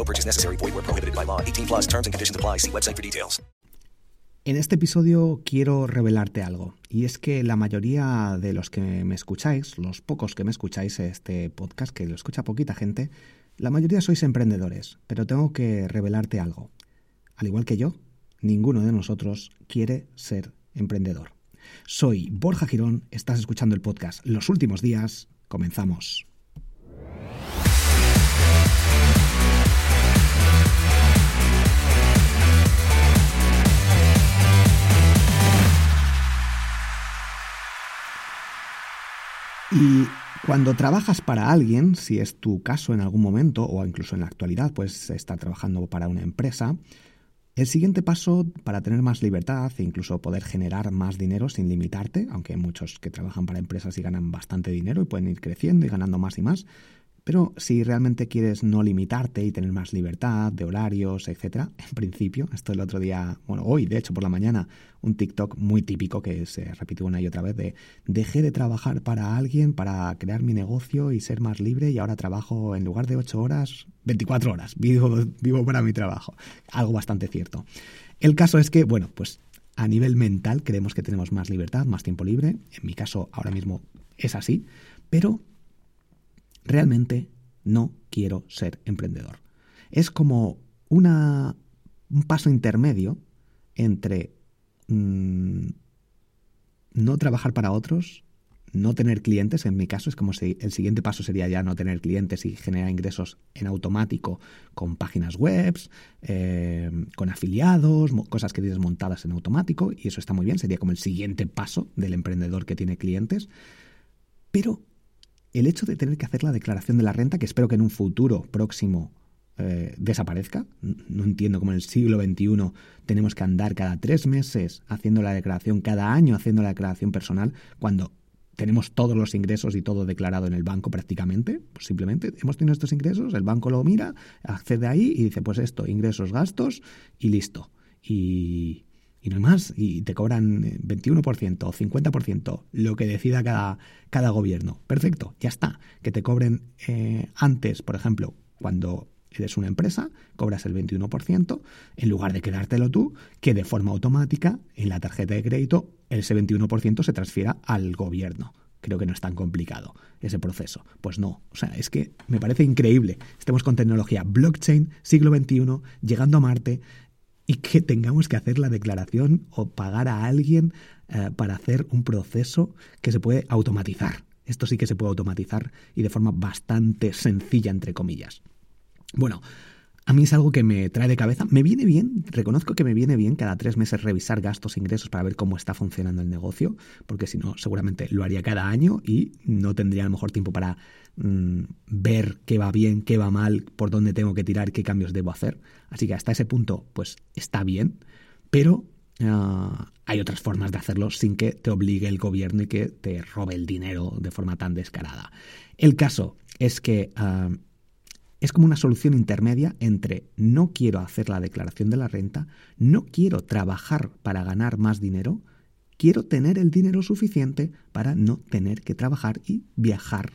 No purchase necessary. Void where prohibited by law. 18 plus terms and conditions apply. See website for details. En este episodio quiero revelarte algo. Y es que la mayoría de los que me escucháis, los pocos que me escucháis este podcast, que lo escucha poquita gente, la mayoría sois emprendedores, pero tengo que revelarte algo. Al igual que yo, ninguno de nosotros quiere ser emprendedor. Soy Borja Girón, estás escuchando el podcast Los Últimos Días, comenzamos. Y cuando trabajas para alguien, si es tu caso en algún momento o incluso en la actualidad, pues estar trabajando para una empresa, el siguiente paso para tener más libertad e incluso poder generar más dinero sin limitarte, aunque hay muchos que trabajan para empresas y ganan bastante dinero y pueden ir creciendo y ganando más y más, pero si realmente quieres no limitarte y tener más libertad de horarios, etcétera, en principio, esto el otro día, bueno, hoy de hecho por la mañana, un TikTok muy típico que se repitió una y otra vez de dejé de trabajar para alguien para crear mi negocio y ser más libre y ahora trabajo en lugar de 8 horas, 24 horas, vivo, vivo para mi trabajo. Algo bastante cierto. El caso es que, bueno, pues a nivel mental creemos que tenemos más libertad, más tiempo libre. En mi caso ahora mismo es así, pero realmente no quiero ser emprendedor. Es como una, un paso intermedio entre mm, no trabajar para otros, no tener clientes, en mi caso es como si el siguiente paso sería ya no tener clientes y generar ingresos en automático con páginas web, eh, con afiliados, cosas que tienes montadas en automático y eso está muy bien, sería como el siguiente paso del emprendedor que tiene clientes, pero el hecho de tener que hacer la declaración de la renta, que espero que en un futuro próximo eh, desaparezca, no entiendo cómo en el siglo XXI tenemos que andar cada tres meses haciendo la declaración, cada año haciendo la declaración personal, cuando tenemos todos los ingresos y todo declarado en el banco prácticamente, pues simplemente hemos tenido estos ingresos, el banco lo mira, accede ahí y dice, pues esto, ingresos, gastos y listo. Y, y no hay más, y te cobran 21% o 50%, lo que decida cada, cada gobierno. Perfecto, ya está. Que te cobren eh, antes, por ejemplo, cuando eres una empresa, cobras el 21%, en lugar de quedártelo tú, que de forma automática en la tarjeta de crédito ese 21% se transfiera al gobierno. Creo que no es tan complicado ese proceso. Pues no, o sea, es que me parece increíble. Estemos con tecnología blockchain, siglo XXI, llegando a Marte, y que tengamos que hacer la declaración o pagar a alguien eh, para hacer un proceso que se puede automatizar. Esto sí que se puede automatizar y de forma bastante sencilla, entre comillas. Bueno, a mí es algo que me trae de cabeza. Me viene bien, reconozco que me viene bien cada tres meses revisar gastos e ingresos para ver cómo está funcionando el negocio, porque si no, seguramente lo haría cada año y no tendría a lo mejor tiempo para mm, ver qué va bien, qué va mal, por dónde tengo que tirar, qué cambios debo hacer. Así que hasta ese punto, pues está bien, pero ah, hay otras formas de hacerlo sin que te obligue el gobierno y que te robe el dinero de forma tan descarada. El caso es que ah, es como una solución intermedia entre no quiero hacer la declaración de la renta, no quiero trabajar para ganar más dinero, quiero tener el dinero suficiente para no tener que trabajar y viajar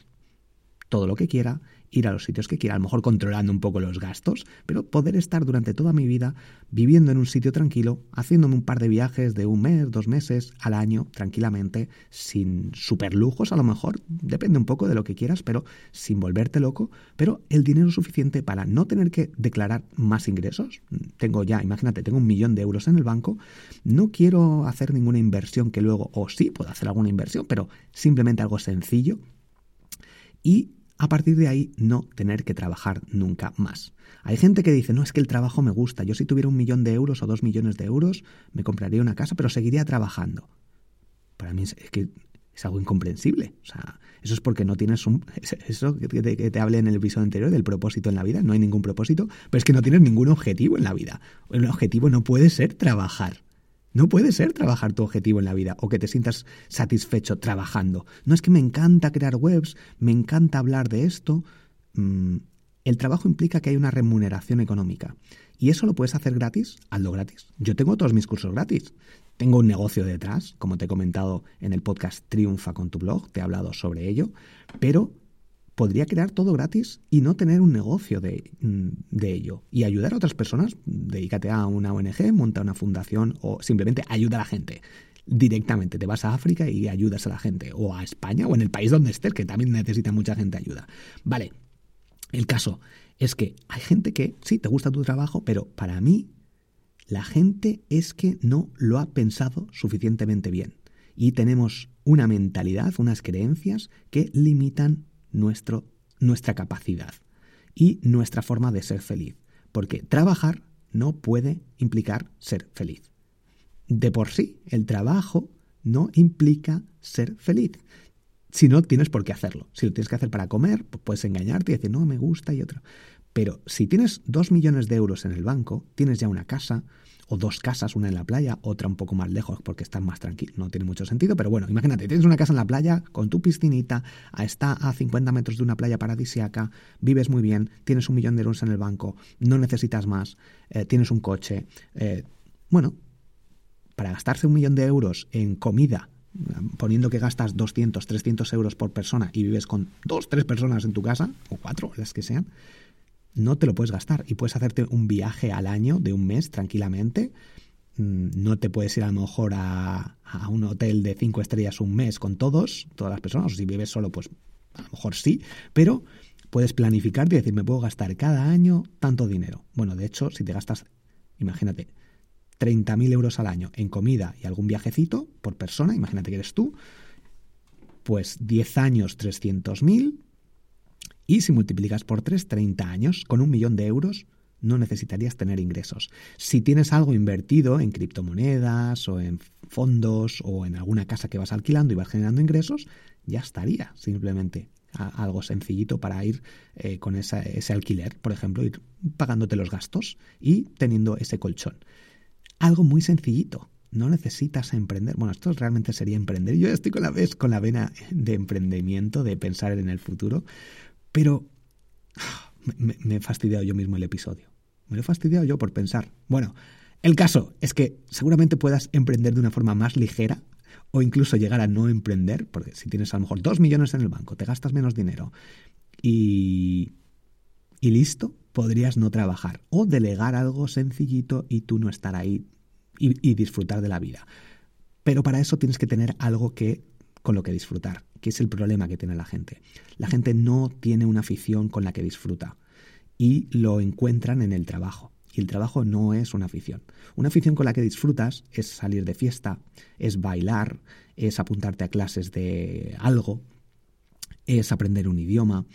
todo lo que quiera ir a los sitios que quiera, a lo mejor controlando un poco los gastos, pero poder estar durante toda mi vida viviendo en un sitio tranquilo, haciéndome un par de viajes de un mes, dos meses al año, tranquilamente, sin superlujos a lo mejor, depende un poco de lo que quieras, pero sin volverte loco, pero el dinero suficiente para no tener que declarar más ingresos. Tengo ya, imagínate, tengo un millón de euros en el banco, no quiero hacer ninguna inversión que luego, o sí, puedo hacer alguna inversión, pero simplemente algo sencillo. Y a partir de ahí no tener que trabajar nunca más. Hay gente que dice, no, es que el trabajo me gusta, yo si tuviera un millón de euros o dos millones de euros me compraría una casa, pero seguiría trabajando. Para mí es, que es algo incomprensible. O sea, eso es porque no tienes un... Eso que te, hablé en el episodio anterior del propósito en la vida, no hay ningún propósito, pero es que no tienes ningún objetivo en la vida. El objetivo no puede ser trabajar. No puede ser trabajar tu objetivo en la vida o que te sientas satisfecho trabajando. No es que me encanta crear webs, me encanta hablar de esto. Mm, el trabajo implica que hay una remuneración económica. ¿Y eso lo puedes hacer gratis? Hazlo gratis. Yo tengo todos mis cursos gratis. Tengo un negocio detrás, como te he comentado en el podcast Triunfa con tu blog, te he hablado sobre ello, pero podría crear todo gratis y no tener un negocio de, mm, de, ello. Y ayudar a otras personas, dedícate a una ONG, monta una fundación o simplemente ayuda a la gente. Directamente te vas a África y ayudas a la gente, o a España, o en el país donde estés, que también necesita mucha gente ayuda. Vale, el caso es que hay gente que sí, te gusta tu trabajo, pero para mí la gente es que no lo ha pensado suficientemente bien. Y tenemos una mentalidad, unas creencias que limitan nuestro, nuestra capacidad y nuestra forma de ser feliz. Porque trabajar no puede implicar ser feliz. De por sí, el trabajo no implica ser feliz. Si no tienes por qué hacerlo. Si lo tienes que hacer para comer, pues puedes engañarte y decir, no, me gusta y otro. Pero si tienes dos millones de euros en el banco, tienes ya una casa, o dos casas, una en la playa, otra un poco más lejos porque están más tranquilos. No tiene mucho sentido, pero bueno, imagínate, tienes una casa en la playa con tu piscinita, está a 50 metros de una playa paradisiaca, vives muy bien, tienes un millón de euros en el banco, no necesitas más, eh, tienes un coche. Eh, bueno, para gastarse un millón de euros en comida, poniendo que gastas 200, 300 euros por persona y vives con dos, tres personas en tu casa, o cuatro, las que sean, no te lo puedes gastar y puedes hacerte un viaje al año de un mes tranquilamente. Mm, no te puedes ir a lo mejor a, un hotel de cinco estrellas un mes con todos, todas las personas, o si vives solo, pues a lo mejor sí, pero puedes planificarte y decir, me puedo gastar cada año tanto dinero. Bueno, de hecho, si te gastas, imagínate, 30.000 euros al año en comida y algún viajecito por persona, imagínate que eres tú, pues 10 años 300.000, y si multiplicas por 3, 30 años, con un millón de euros, no necesitarías tener ingresos. Si tienes algo invertido en criptomonedas o en fondos o en alguna casa que vas alquilando y vas generando ingresos, ya estaría simplemente algo sencillito para ir eh, con ese alquiler, por ejemplo, ir pagándote los gastos y teniendo ese colchón. Algo muy sencillito. No necesitas emprender. Bueno, esto realmente sería emprender. Yo estoy con la vez con la vena de emprendimiento, de pensar en el futuro, pero me, he fastidiado yo mismo el episodio. Me lo he fastidiado yo por pensar. Bueno, el caso es que seguramente puedas emprender de una forma más ligera o incluso llegar a no emprender, porque si tienes a lo mejor dos millones en el banco, te gastas menos dinero y, y listo, podrías no trabajar o delegar algo sencillito y tú no estar ahí y disfrutar de la vida. Pero para eso tienes que tener algo que con lo que disfrutar, que es el problema que tiene la gente. La gente no tiene una afición con la que disfruta y lo encuentran en el trabajo. Y el trabajo no es una afición. Una afición con la que disfrutas es salir de fiesta, es bailar, es apuntarte a clases de algo, es aprender un idioma,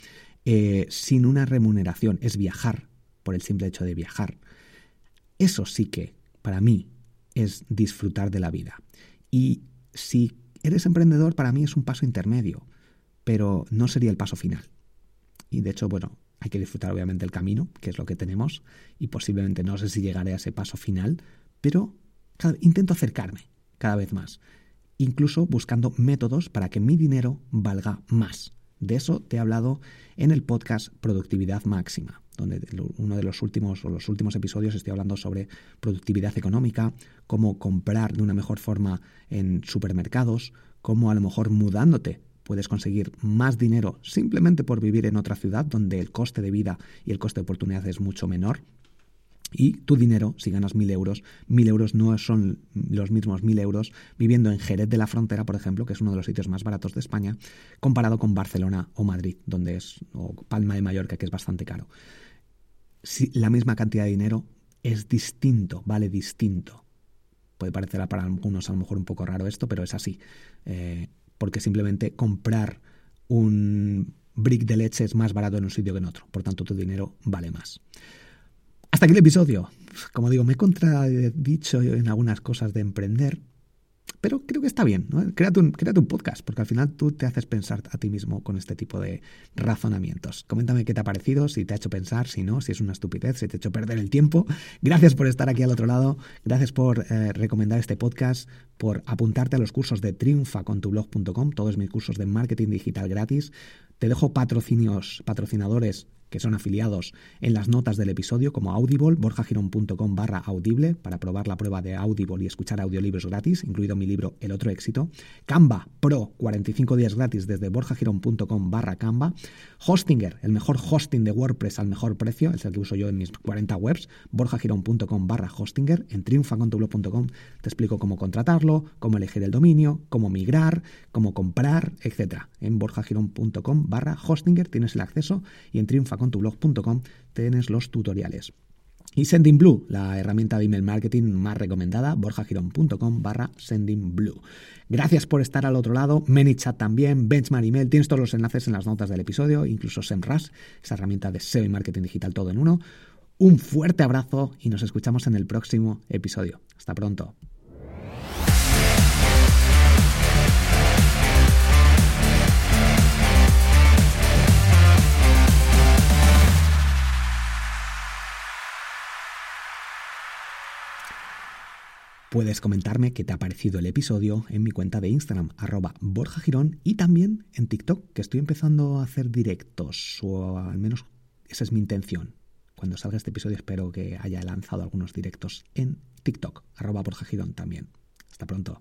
eh, sin una remuneración, es viajar, por el simple hecho de viajar. Eso sí que, para mí, es disfrutar de la vida. Y si Eres emprendedor para mí es un paso intermedio, pero no sería el paso final. Y de hecho, bueno, hay que disfrutar obviamente el camino, que es lo que tenemos, y posiblemente no sé si llegaré a ese paso final, pero intento acercarme cada vez más, incluso buscando métodos para que mi dinero valga más. De eso te he hablado en el podcast Productividad Máxima, donde uno de los últimos o los últimos episodios estoy hablando sobre productividad económica, cómo comprar de una mejor forma en supermercados, cómo a lo mejor mudándote puedes conseguir más dinero simplemente por vivir en otra ciudad donde el coste de vida y el coste de oportunidad es mucho menor. Y tu dinero, si ganas mil euros, mil euros no son los mismos mil euros viviendo en Jerez de la Frontera, por ejemplo, que es uno de los sitios más baratos de España, comparado con Barcelona o Madrid, donde es, o Palma de Mallorca, que es bastante caro. Si la misma cantidad de dinero es distinto, vale distinto. Puede parecer para algunos a lo mejor un poco raro esto, pero es así. Eh, porque simplemente comprar un brick de leche es más barato en un sitio que en otro. Por tanto, tu dinero vale más. Hasta aquí el episodio. Como digo, me he contradicho en algunas cosas de emprender, pero creo que está bien. ¿no? Créate, un, un podcast, porque al final tú te haces pensar a ti mismo con este tipo de razonamientos. Coméntame qué te ha parecido, si te ha hecho pensar, si no, si es una estupidez, si te ha hecho perder el tiempo. Gracias por estar aquí al otro lado. Gracias por eh, recomendar este podcast, por apuntarte a los cursos de triunfacontublog.com, todos mis cursos de marketing digital gratis. Te dejo patrocinios, patrocinadores que son afiliados en las notas del episodio como Audible, borjagirón.com barra audible para probar la prueba de Audible y escuchar audiolibros gratis, incluido mi libro El otro éxito, Canva Pro, 45 días gratis desde borjagirón.com barra Canva, Hostinger, el mejor hosting de WordPress al mejor precio, es el que uso yo en mis 40 webs, borjagirón.com barra Hostinger, en triunfacontublog.com te explico cómo contratarlo, cómo elegir el dominio, cómo migrar, cómo comprar, etc. En borjagirón.com barra Hostinger tienes el acceso y en triunfa con tu blog.com tienes los tutoriales. Y SendingBlue, la herramienta de email marketing más recomendada, borjagirón.com barra SendingBlue. Gracias por estar al otro lado, ManyChat también, Benchmark Email, tienes todos los enlaces en las notas del episodio, incluso SEMrush, esa herramienta de SEO y marketing digital todo en uno. Un fuerte abrazo y nos escuchamos en el próximo episodio. Hasta pronto. Puedes comentarme qué te ha parecido el episodio en mi cuenta de Instagram, arroba Borja Girón, y también en TikTok, que estoy empezando a hacer directos, o al menos esa es mi intención. Cuando salga este episodio espero que haya lanzado algunos directos en TikTok, arroba Borja Girón también. Hasta pronto.